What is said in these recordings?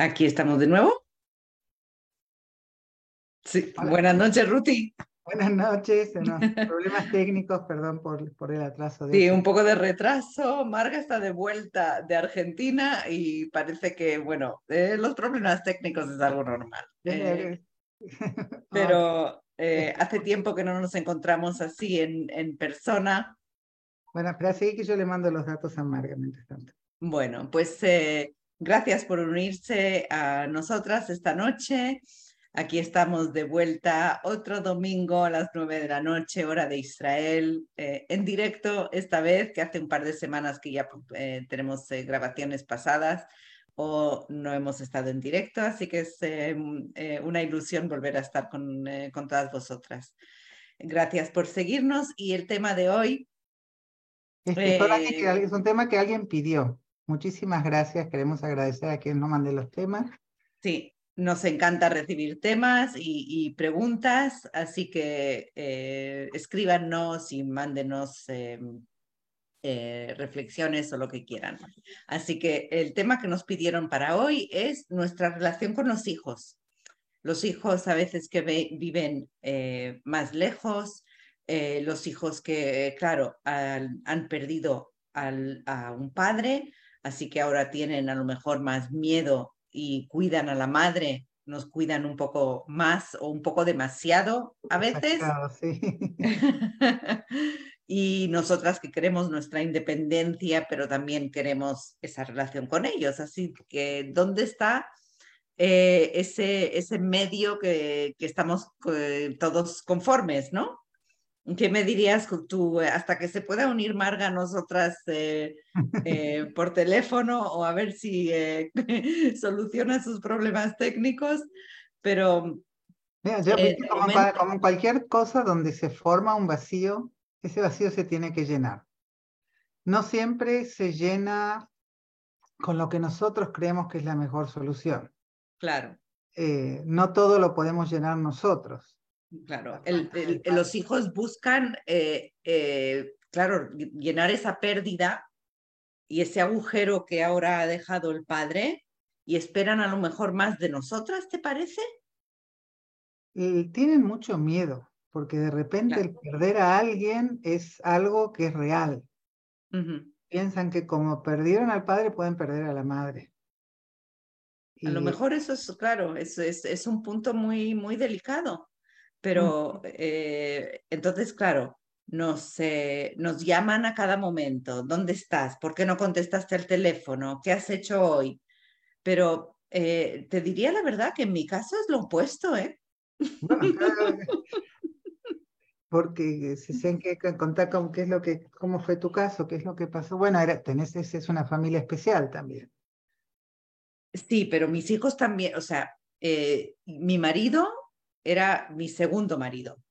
Aquí estamos de nuevo. Sí, buenas noches, Ruti. Buenas noches, problemas técnicos, perdón por, por el atraso. sí, un poco de retraso. Marga está de vuelta de Argentina y parece que, bueno, eh, los problemas técnicos es algo normal. Eh, pero eh, hace tiempo que no nos encontramos así en, en persona. Bueno, pero así que yo le mando los datos a Marga mientras tanto. Bueno, pues Gracias por unirse a nosotras esta noche. Aquí estamos de vuelta otro domingo a las nueve de la noche, hora de Israel, eh, en directo esta vez, que hace un par de semanas que ya eh, tenemos eh, grabaciones pasadas o no hemos estado en directo, así que es una ilusión volver a estar con, con todas vosotras. Gracias por seguirnos y el tema de hoy... es un tema que alguien pidió. Muchísimas gracias. Queremos agradecer a quien nos mande los temas. Sí, nos encanta recibir temas y, preguntas, así que eh, escríbanos y mándenos em, eh, reflexiones o lo que quieran. Así que el tema que nos pidieron para hoy es nuestra relación con los hijos. Los hijos a veces que viven eh, más lejos, los hijos que, claro, han perdido a un padre así que ahora tienen a lo mejor más miedo y cuidan a la madre, nos cuidan un poco más o un poco demasiado a veces. y nosotras que queremos nuestra independencia, pero también queremos esa relación con ellos. Así que, ¿dónde está eh, ese, ese medio que, que estamos eh, todos conformes, no? ¿Qué me dirías tú eh, hasta que se pueda unir Marga a nosotras eh, eh, por teléfono o a ver si soluciona sus problemas técnicos? Pero... como, cualquier cosa donde se forma un vacío, ese vacío se tiene que llenar. No siempre se llena con lo que nosotros creemos que es la mejor solución. Claro. no todo lo podemos llenar nosotros. Claro, los hijos buscan, eh, eh, claro, llenar esa pérdida y ese agujero que ahora ha dejado el padre y esperan a lo mejor más de nosotras, ¿te parece? tienen mucho miedo, porque de repente el perder a alguien es algo que es real. Piensan que como perdieron al padre, pueden perder a la madre. A lo mejor eso es, claro, es, es un punto muy, muy delicado. Pero eh, entonces, claro, nos, eh, nos llaman a cada momento. ¿Dónde estás? ¿Por qué no contestaste el teléfono? ¿Qué has hecho hoy? Pero eh, te diría la verdad que en mi caso es lo opuesto, ¿eh? porque si se que contar con qué es lo que, cómo fue tu caso, qué es lo que pasó. Bueno, era, tenés, es una familia especial también. Sí, pero mis hijos también, o sea, mi marido era mi segundo marido.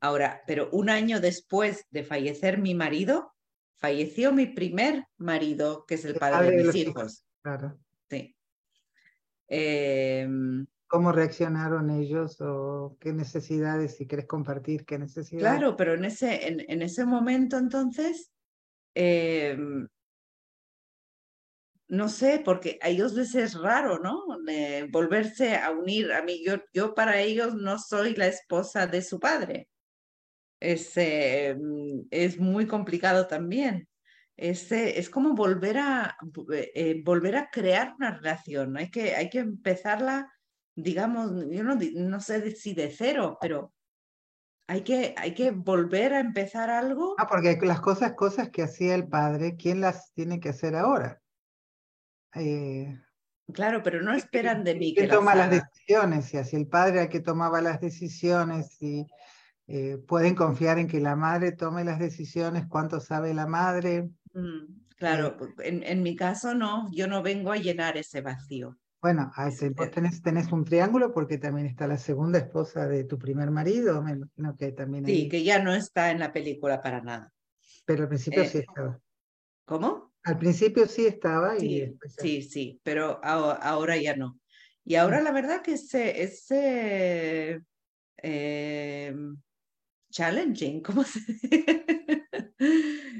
Ahora, pero un año después de fallecer mi marido, falleció mi primer marido, que es el padre, de mis hijos. Claro. Sí. Em, ¿Cómo reaccionaron ellos o qué necesidades, si quieres compartir, qué necesidades? Claro, pero en ese, en, ese momento entonces, em, no sé, porque a ellos les es raro, ¿no? volverse a unir. A mí, yo, yo para ellos no soy la esposa de su padre. Es, eh, es muy complicado también. Es, es como volver a, eh, volver a crear una relación. Hay que, hay que empezarla, digamos, yo no, no sé si de cero, pero hay que, hay que volver a empezar algo. Ah, porque las cosas, cosas que hacía el padre, ¿quién las tiene que hacer ahora? Eh, claro, pero no esperan de mí que toma las, decisiones? Y así el padre al que tomaba las decisiones y eh, pueden confiar en que la madre tome las decisiones, cuánto sabe la madre. Mm, claro, eh, en, mi caso no, yo no vengo a llenar ese vacío. Bueno, vos tenés, tenés, un triángulo porque también está la segunda esposa de tu primer marido, me imagino que también. Sí, que ya no está en la película para nada. Pero al principio sí estaba. ¿Cómo? Al principio sí estaba y sí, sí, pero ahora, ya no. Y ahora la verdad que es, es em, challenging, ¿cómo se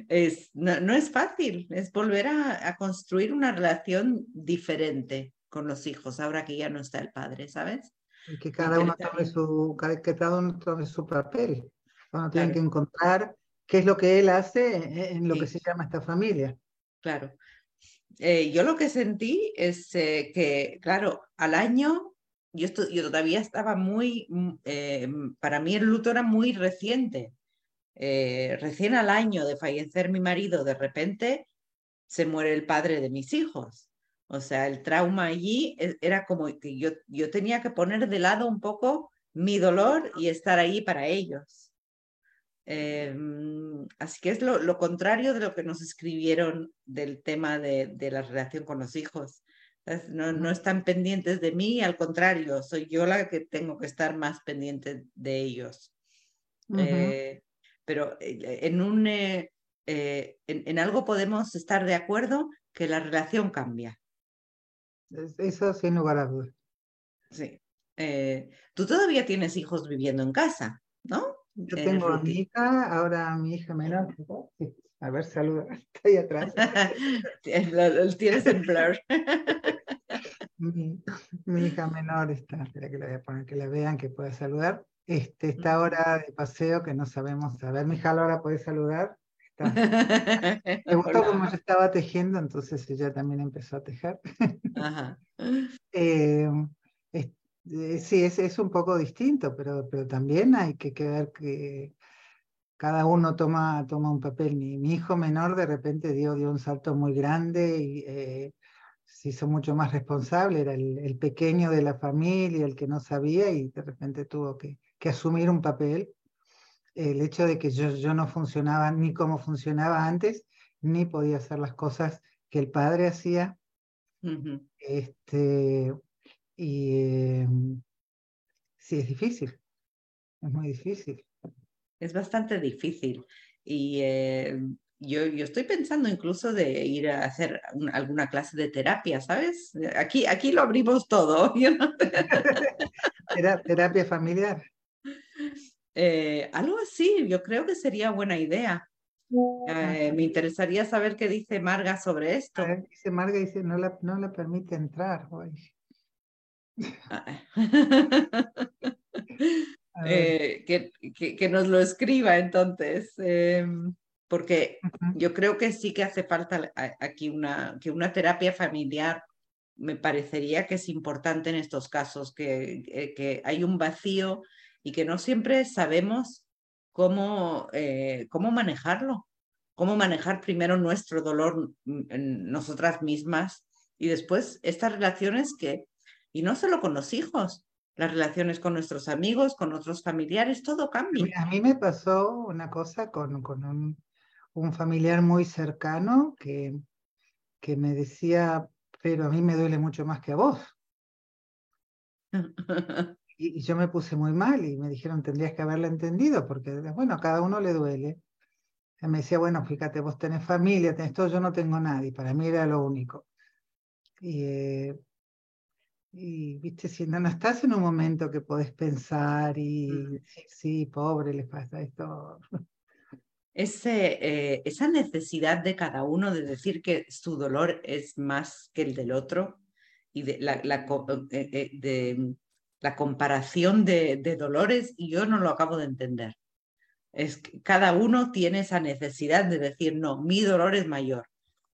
es, no, es fácil, es volver a, construir una relación diferente. con los hijos ahora que ya no está el padre, ¿sabes? Y que cada uno tome su, que cada uno tome su papel. Uno tiene que encontrar qué es lo que él hace en lo que se llama esta familia. Claro. Eh, yo lo que sentí es eh, que, claro, al año, yo, todavía estaba muy, mm, eh, para mí el luto era muy reciente. recién al año de fallecer mi marido, de repente se muere el padre de mis hijos. O sea, el trauma allí e, era como que yo, yo tenía que poner de lado un poco mi dolor y estar ahí para ellos. Em, así que es lo, contrario de lo que nos escribieron del tema de, la relación con los hijos. No, no, están pendientes de mí, al contrario, soy yo la que tengo que estar más pendiente de ellos. Eh, pero eh, en, un, eh, en, en, algo podemos estar de acuerdo que la relación cambia. Eso sin lugar a dudas. Sí. Tú todavía tienes hijos viviendo en casa, Yo tengo a mi hija, ahora mi hija menor. A ver, saluda, está ahí atrás. tienes en blur. mi, hija menor está, espera que la voy a poner que la vean, que pueda saludar. Este, está ahora de paseo que no sabemos. A ver, mi hija ahora puede saludar. Me gustó como yo estaba tejiendo, entonces ella también empezó a tejer. Ajá. Eh, eh, sí, es, es, un poco distinto, pero, pero también hay que, ver que cada uno toma, toma un papel. Mi, mi, hijo menor de repente dio, dio un salto muy grande y eh, se hizo mucho más responsable, era el, el, pequeño de la familia, el que no sabía y de repente tuvo que, que asumir un papel. El hecho de que yo, yo no funcionaba ni como funcionaba antes, ni podía hacer las cosas que el padre hacía. este, y em, sí, es difícil, es muy difícil. Es bastante difícil. Y eh, yo, yo, estoy pensando incluso de ir a hacer alguna clase de terapia, ¿sabes? Aquí, aquí lo abrimos todo. terapia familiar. Eh, algo así, yo creo que sería buena idea. Eh, me interesaría saber qué dice Marga sobre esto. dice Marga, dice, no la, no la permite entrar. Hoy. Eh, que, que, nos lo escriba entonces, em, porque yo creo que sí que hace falta aquí una, que una terapia familiar. Me parecería que es importante en estos casos, que, eh, que hay un vacío y que no siempre sabemos cómo, eh, cómo manejarlo, cómo manejar primero nuestro dolor en nosotras mismas y después estas relaciones que y no solo con los hijos, las relaciones con nuestros amigos, con otros familiares, todo cambia. A mí me pasó una cosa con, con un, un, familiar muy cercano que, que me decía, pero a mí me duele mucho más que a vos. y, yo me puse muy mal y me dijeron, tendrías que haberlo entendido, porque bueno, a cada uno le duele. Y me decía, bueno, fíjate, vos tenés familia, tenés todo, yo no tengo nadie, para mí era lo único. Y, eh, y, viste, si no, no estás en un momento que podés pensar y decir, sí, pobre, les pasa esto. Ese, eh, esa necesidad de cada uno de decir que su dolor es más que el del otro y de la, la eh, eh, de, la comparación de, de, dolores, yo no lo acabo de entender. Es que cada uno tiene esa necesidad de decir, no, mi dolor es mayor.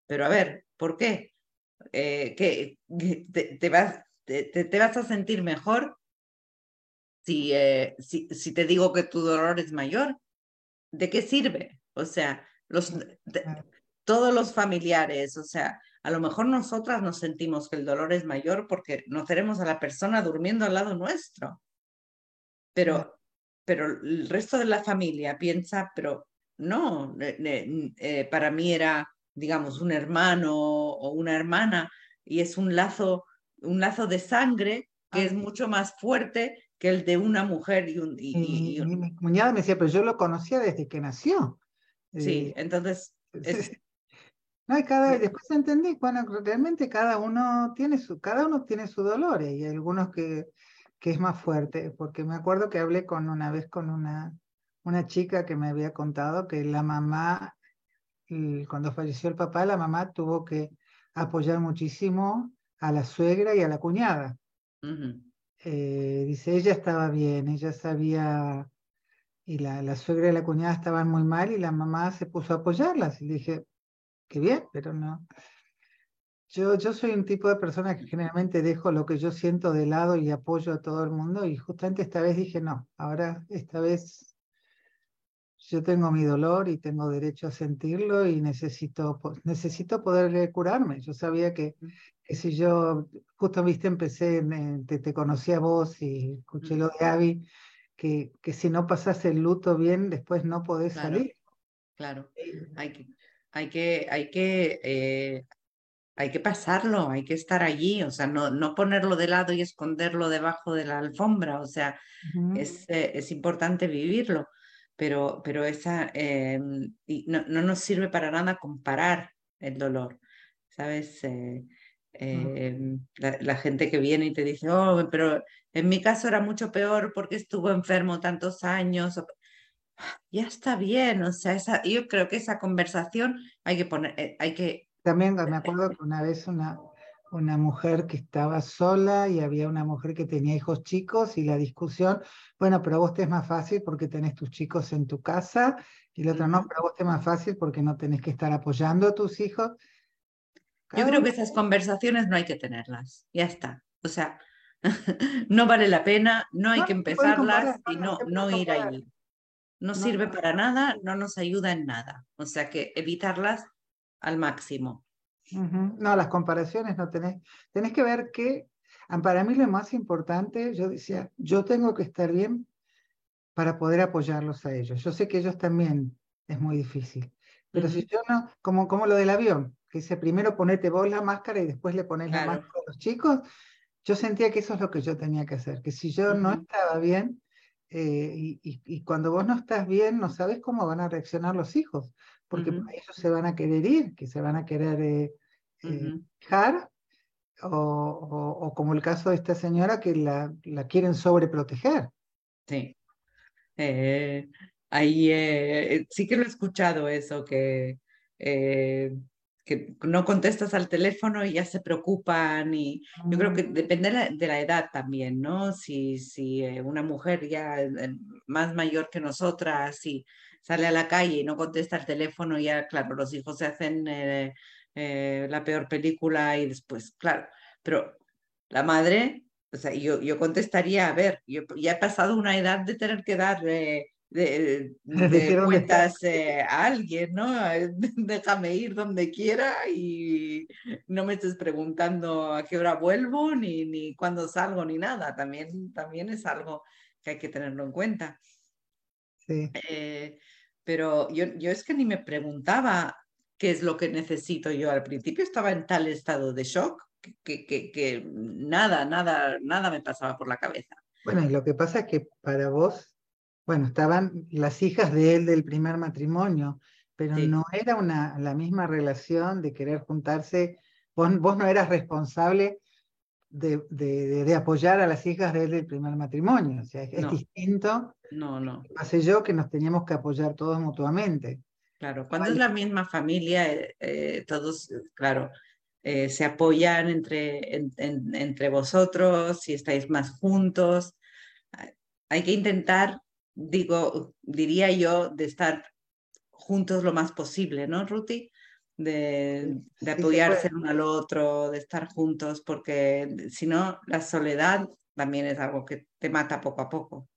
Pero a ver, ¿por qué? que te, te, vas, te, vas a sentir mejor si, eh, si, si, te digo que tu dolor es mayor. ¿De qué sirve? O sea, los, todos los familiares, o sea, a lo mejor nosotras nos sentimos que el dolor es mayor porque no tenemos a la persona durmiendo al lado nuestro. Pero, pero el resto de la familia piensa, pero no, eh, para mí era, digamos, un hermano o una hermana y es un lazo un lazo de sangre que es mucho más fuerte que el de una mujer y un... Y, Mi cuñada me decía, pero yo lo conocía desde que nació. Sí, eh, entonces... No, y cada, después entendí, bueno, realmente cada uno tiene su, cada uno tiene su dolor y hay algunos que, que es más fuerte, porque me acuerdo que hablé con una vez con una, una chica que me había contado que la mamá, cuando falleció el papá, la mamá tuvo que apoyar muchísimo a la suegra y a la cuñada. Eh, dice, ella estaba bien, ella sabía, y la, la, suegra y la cuñada estaban muy mal y la mamá se puso a apoyarlas. Y dije, qué bien, pero no. Yo, yo soy un tipo de persona que generalmente dejo lo que yo siento de lado y apoyo a todo el mundo y justamente esta vez dije, no, ahora esta vez yo tengo mi dolor y tengo derecho a sentirlo y necesito, necesito poder curarme. Yo sabía que, que si yo, justo viste, empecé, te, te conocí a vos y escuché lo de Abby, que, que si no pasas el luto bien, después no podés salir. Claro, hay que, hay que, hay que, eh, hay que pasarlo, hay que estar allí, o sea, no, no ponerlo de lado y esconderlo debajo de la alfombra, o sea, es, eh, es importante vivirlo pero, pero esa, em, no, no, nos sirve para nada comparar el dolor, ¿sabes? Eh, em, la, gente que viene y te dice, oh, pero en mi caso era mucho peor porque estuvo enfermo tantos años. Ya está bien, o sea, esa, yo creo que esa conversación hay que poner, eh, hay que... También me acuerdo que una vez una, una mujer que estaba sola y había una mujer que tenía hijos chicos y la discusión, bueno, pero a vos te es más fácil porque tenés tus chicos en tu casa y la otra no, pero a vos te es más fácil porque no tenés que estar apoyando a tus hijos. Yo creo que esas conversaciones no hay que tenerlas, ya está. O sea, no vale la pena, no hay que empezarlas y no, no ir ahí. No, sirve para nada, no nos ayuda en nada. O sea que evitarlas al máximo. No, las comparaciones no tenés. Tenés que ver que, para mí lo más importante, yo decía, yo tengo que estar bien para poder apoyarlos a ellos. Yo sé que ellos también es muy difícil. Pero si yo no, como, como lo del avión, que dice primero ponete vos la máscara y después le pones la máscara a los chicos, yo sentía que eso es lo que yo tenía que hacer, que si yo no estaba bien, eh, y, y, cuando vos no estás bien, no sabes cómo van a reaccionar los hijos porque ellos se van a querer ir, que se van a querer eh, eh, dejar, o, o, como el caso de esta señora que la, la quieren sobreproteger. Sí. Eh, ahí sí que lo he escuchado eso, que, que no contestas al teléfono y ya se preocupan y yo creo que depende de la, edad también, ¿no? Si, si una mujer ya más mayor que nosotras, y sale a la calle y no contesta el teléfono, ya, claro, los hijos se hacen eh, eh, la peor película y después, claro, pero la madre, o sea, yo, yo contestaría, a ver, yo ya he pasado una edad de tener que dar eh, de, de cuentas a alguien, ¿no? Déjame ir donde quiera y no me estés preguntando a qué hora vuelvo, ni, ni cuándo salgo, ni nada. También, también es algo que hay que tenerlo en cuenta. Sí pero yo, yo es que ni me preguntaba qué es lo que necesito yo. Al principio estaba en tal estado de shock que, que, que, nada, nada, nada me pasaba por la cabeza. Bueno, y lo que pasa es que para vos, bueno, estaban las hijas de él del primer matrimonio, pero no era una, la misma relación de querer juntarse. Vos, vos no eras responsable de, de, de, apoyar a las hijas de él del primer matrimonio. O sea, es distinto. No, no. Hace yo que nos teníamos que apoyar todos mutuamente. Claro, cuando es la misma familia, eh, eh, todos, claro, eh, se apoyan entre, entre vosotros, si estáis más juntos. Hay que intentar, digo, diría yo, de estar juntos lo más posible, ¿no, Ruti? de, apoyarse uno al otro, de estar juntos, porque si no, la soledad también es algo que te mata poco a poco.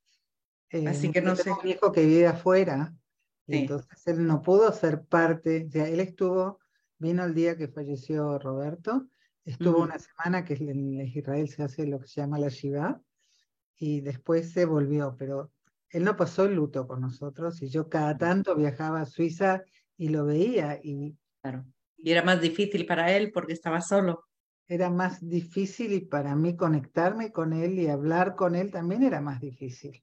Así eh, que no sé. un hijo que vive afuera, y entonces él no pudo ser parte, o sea, él estuvo, vino el día que falleció Roberto, estuvo una semana que en Israel se hace lo que se llama la Shiva, y después se volvió, pero él no pasó el luto con nosotros, y yo cada tanto viajaba a Suiza y lo veía, y Claro. Y era más difícil para él porque estaba solo. Era más difícil y para mí conectarme con él y hablar con él también era más difícil.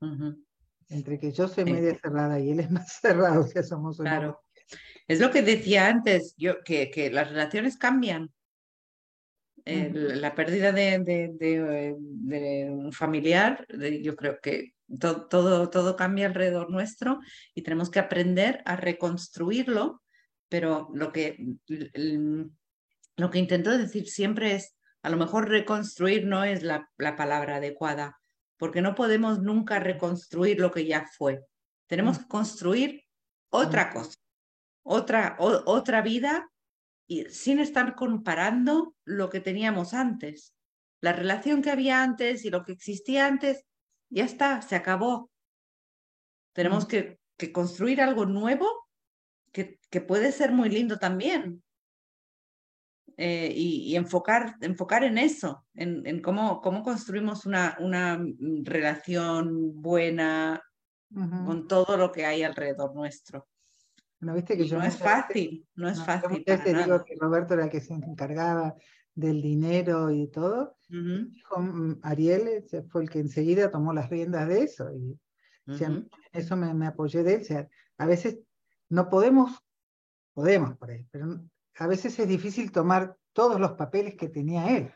Entre que yo soy media cerrada y él es más cerrado, que somos Claro. Es lo que decía antes, yo, que, que las relaciones cambian. La pérdida de, de, de, un familiar, yo creo que todo, todo, todo cambia alrededor nuestro y tenemos que aprender a reconstruirlo pero lo que, lo que intento decir siempre es, A lo mejor reconstruir no es la, palabra adecuada, porque no podemos nunca reconstruir lo que ya fue. Tenemos mm. que construir otra mm. cosa, otra, otra vida y sin estar comparando lo que teníamos antes. La relación que había antes y lo que existía antes, ya está, se acabó. Tenemos mm. que, que, construir algo nuevo que, que, puede ser muy lindo también. Eh, y, enfocar, enfocar en eso, en, en cómo, cómo, construimos una, una relación buena con todo lo que hay alrededor nuestro. no es fácil, no es fácil. digo que Roberto era el que se encargaba del dinero y todo. Mm, Ariel fue el que enseguida tomó las riendas de eso y eso me, me, apoyé de él. O sea, a veces no podemos, podemos por ahí, pero a veces es difícil tomar todos los papeles que tenía él.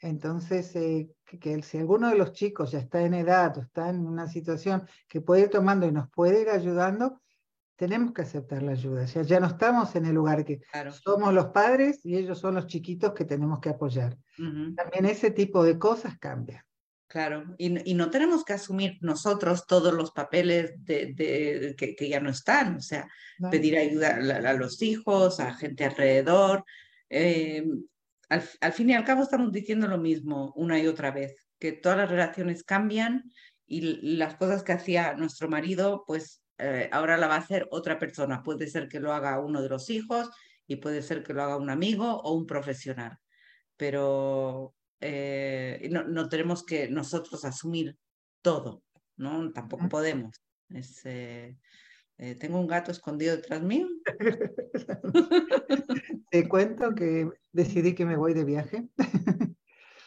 Entonces, eh, que, si alguno de los chicos ya está en edad o está en una situación que puede ir tomando y nos puede ir ayudando, tenemos que aceptar la ayuda. Ya, ya no estamos en el lugar que somos los padres y ellos son los chiquitos que tenemos que apoyar. También ese tipo de cosas cambia. Claro, y, no tenemos que asumir nosotros todos los papeles de, que, ya no están, o sea, pedir ayuda a, los hijos, a gente alrededor. Eh, al, fin y al cabo estamos diciendo lo mismo una y otra vez, que todas las relaciones cambian y las cosas que hacía nuestro marido, pues eh, ahora la va a hacer otra persona. Puede ser que lo haga uno de los hijos y puede ser que lo haga un amigo o un profesional. Pero eh, no, no, tenemos que nosotros asumir todo, ¿no? Tampoco podemos. Eh, eh, tengo un gato escondido detrás mío. Te cuento que decidí que me voy de viaje.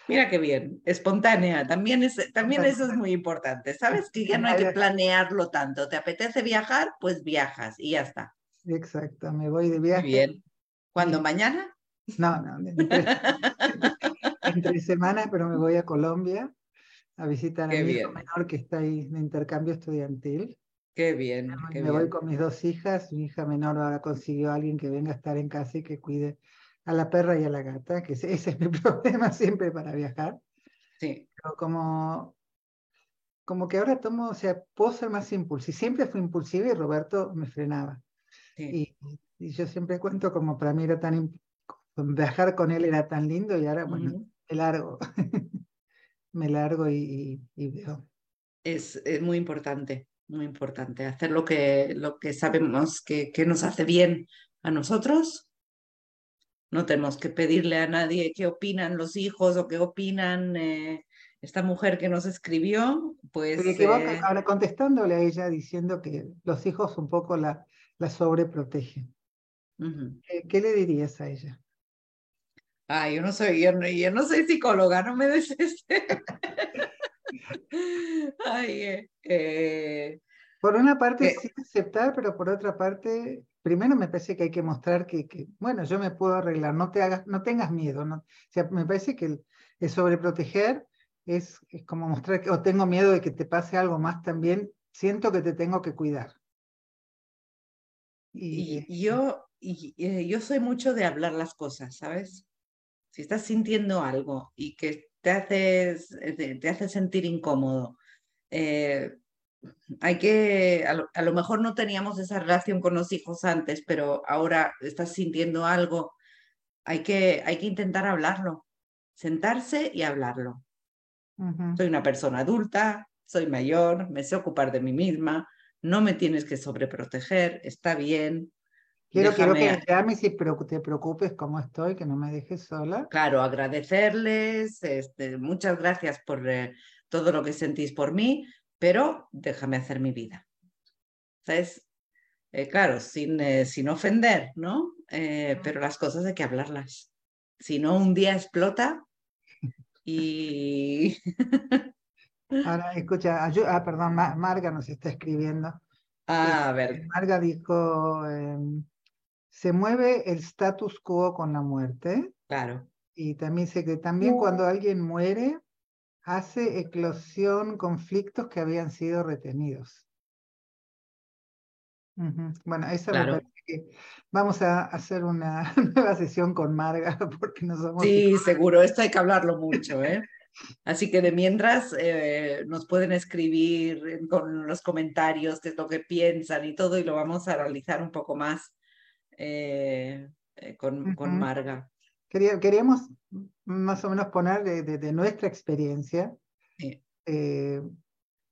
Mira qué bien, espontánea, también, es, también eso es muy importante, ¿sabes? Que ya no hay que planearlo tanto, ¿te apetece viajar? Pues viajas y ya está. Exacto, me voy de viaje. bien. ¿Cuándo? ¿Mañana? No, no, en tres semanas, pero me voy a Colombia a visitar a mi hijo menor que está ahí en intercambio estudiantil. Qué bien. me voy con mis dos hijas. Mi hija menor ahora consiguió a alguien que venga a estar en casa y que cuide a la perra y a la gata, que ese, es mi problema siempre para viajar. Sí. Pero como, como que ahora tomo, o sea, puedo ser más impulsiva. Siempre fui impulsiva y Roberto me frenaba. Y, y, yo siempre cuento como para mí era tan, viajar con él era tan lindo y ahora, bueno, me largo, me largo y, veo. Es, muy importante, muy importante hacer lo que, lo que sabemos que, que, nos hace bien a nosotros. No tenemos que pedirle a nadie qué opinan los hijos o qué opinan eh, esta mujer que nos escribió. Pues, eh, ahora contestándole a ella diciendo que los hijos un poco la, la sobreprotegen. ¿Qué le dirías a ella? Ah, yo no soy, yo no, soy psicóloga, no me. Ay, eh, eh, por una parte eh, sí aceptar, pero por otra parte, primero me parece que hay que mostrar que, que bueno, yo me puedo arreglar, no te hagas, no tengas miedo, ¿no? O sea, me parece que el, sobreproteger es, es, como mostrar que, o tengo miedo de que te pase algo más también, siento que te tengo que cuidar. Y, yo, y, yo soy mucho de hablar las cosas, ¿sabes? si estás sintiendo algo y que te haces, eh, te, hace sentir incómodo, eh, hay que, a lo, mejor no teníamos esa relación con los hijos antes, pero ahora estás sintiendo algo, hay que, hay que intentar hablarlo, sentarse y hablarlo. Soy una persona adulta, soy mayor, me sé ocupar de mí misma, no me tienes que sobreproteger, está bien, Quiero, quiero que me llames y te preocupes cómo estoy, que no me dejes sola. Claro, agradecerles, este, muchas gracias por eh, todo lo que sentís por mí, pero déjame hacer mi vida. ¿Sabes? Eh, claro, sin, eh, sin ofender, ¿no? pero las cosas hay que hablarlas. Si no, un día explota y... Ahora, escucha, ah, perdón, Marga nos está escribiendo. Ah, a ver. Marga dijo, em, se mueve el status quo con la muerte. Claro. Y también sé que también cuando alguien muere, hace eclosión conflictos que habían sido retenidos. Bueno, esa Vamos a hacer una nueva sesión con Marga porque no somos... Sí, seguro, esto hay que hablarlo mucho, ¿eh? Así que de mientras eh, nos pueden escribir con los comentarios qué es lo que piensan y todo y lo vamos a realizar un poco más eh, eh, con, con, Marga. queríamos más o menos poner de, nuestra experiencia.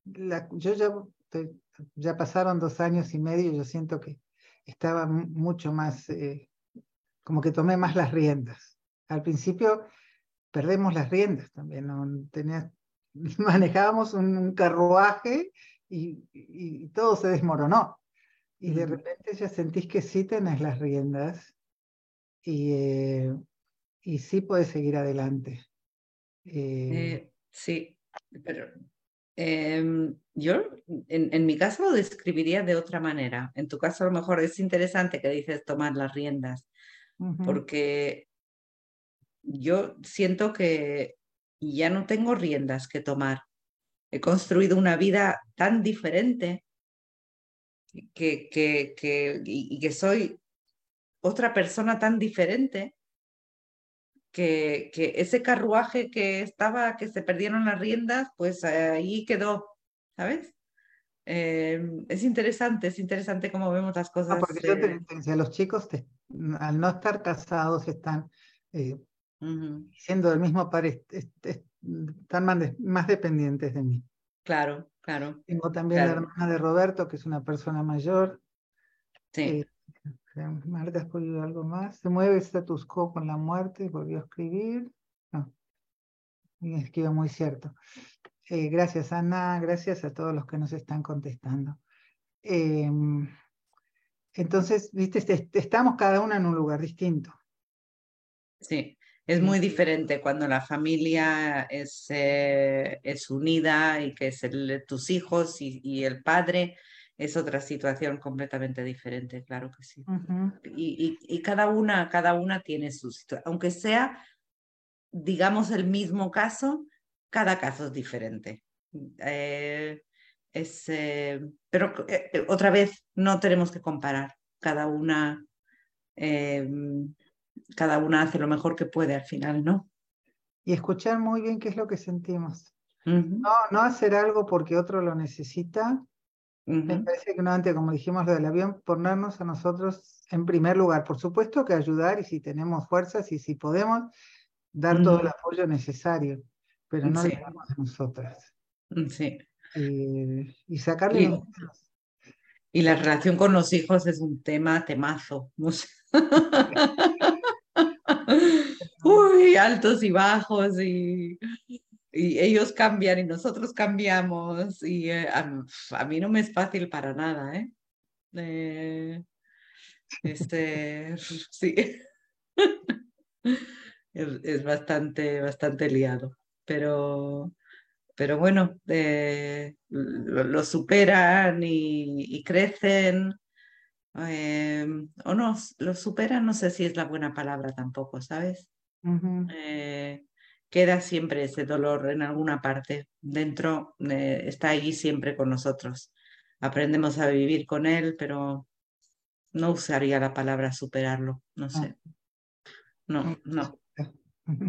yo ya, ya pasaron dos años y medio y yo siento que estaba mucho más, como que tomé más las riendas. Al principio perdemos las riendas también. ¿no? manejábamos un, carruaje y, todo se desmoronó. Y de repente ya sentís que sí tenés las riendas y, eh, y sí puedes seguir adelante. Eh, eh, sí, pero em, yo en, en, mi caso lo describiría de otra manera. En tu caso a lo mejor es interesante que dices tomar las riendas, porque yo siento que ya no tengo riendas que tomar. He construido una vida tan diferente que, que, que, y que soy otra persona tan diferente que, que ese carruaje que estaba, que se perdieron las riendas, pues ahí quedó, ¿sabes? Em, es interesante, es interesante cómo vemos las cosas. porque yo te, los chicos al no estar casados están eh, siendo del mismo padre, están más, dependientes de mí. Claro, claro. Tengo también la hermana de Roberto, que es una persona mayor. Sí. Eh, Marta, ¿has podido algo más? Se mueve status quo con la muerte, volvió a escribir. No. Escribe muy cierto. Eh, gracias, Ana. Gracias a todos los que nos están contestando. Em, entonces, viste, estamos cada una en un lugar distinto. Sí. Es muy diferente cuando la familia es, eh, es unida y que es el, tus hijos y, y, el padre. Es otra situación completamente diferente, claro que sí. y, y, y, cada, una, cada una tiene su situación. Aunque sea, digamos, el mismo caso, cada caso es diferente. Eh, es, eh, pero otra vez, no tenemos que comparar. Cada una cada una hace lo mejor que puede al final, ¿no? Y escuchar muy bien qué es lo que sentimos. no, no hacer algo porque otro lo necesita. Me parece que no, antes, como dijimos lo del avión, ponernos a nosotros en primer lugar. Por supuesto que ayudar y si tenemos fuerzas y si podemos, dar todo el apoyo necesario, pero no le damos a nosotras. Mm, sí. Eh, y sacarle y, y la relación con los hijos es un tema temazo. Uy, altos y bajos y, y, ellos cambian y nosotros cambiamos y eh, a, mí no me es fácil para nada, ¿eh? eh este, sí. Es, bastante, bastante liado, pero, pero bueno, eh, lo, superan y, y crecen o no, lo superan, no sé si es la buena palabra tampoco, ¿sabes? Eh, queda siempre ese dolor en alguna parte, dentro eh, está allí siempre con nosotros. Aprendemos a vivir con él, pero no usaría la palabra superarlo, no sé. No, no.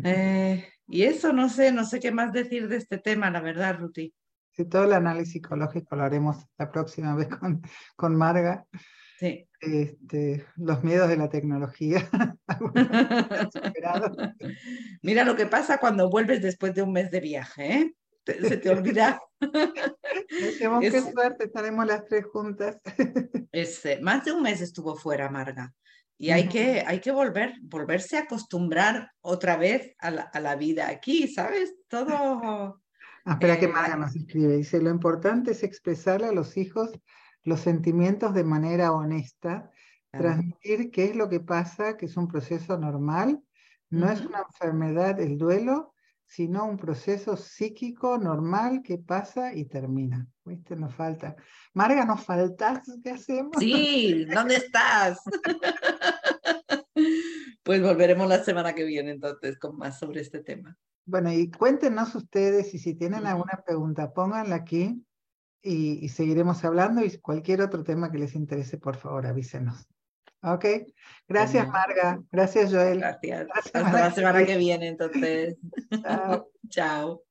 Eh, y eso no sé, no sé qué más decir de este tema, la verdad, Ruti. Sí, todo el análisis psicológico lo haremos la próxima vez con, con Marga. Este, los miedos de la tecnología. Mira lo que pasa cuando vuelves después de un mes de viaje, ¿eh? Se te olvida. qué suerte, estaremos las tres juntas. Eh, más de un mes estuvo fuera, Marga. Y hay que, hay que volver, volverse a acostumbrar otra vez a la, a la vida aquí, ¿sabes? Todo. Ah, espera que eh, Marga nos escribe. Dice: Lo importante es expresarle a los hijos los sentimientos de manera honesta, transmitir qué es lo que pasa, que es un proceso normal, no es una enfermedad el duelo, sino un proceso psíquico normal que pasa y termina. ¿Viste? Nos falta. Marga, ¿nos faltas? ¿Qué hacemos? Sí, ¿dónde estás? pues volveremos la semana que viene entonces con más sobre este tema. Bueno, y cuéntenos ustedes y si tienen alguna pregunta, pónganla aquí y, seguiremos hablando y cualquier otro tema que les interese, por favor, avísenos. Ok, gracias Marga, gracias Joel. Gracias. Hasta la semana que viene entonces. Chao.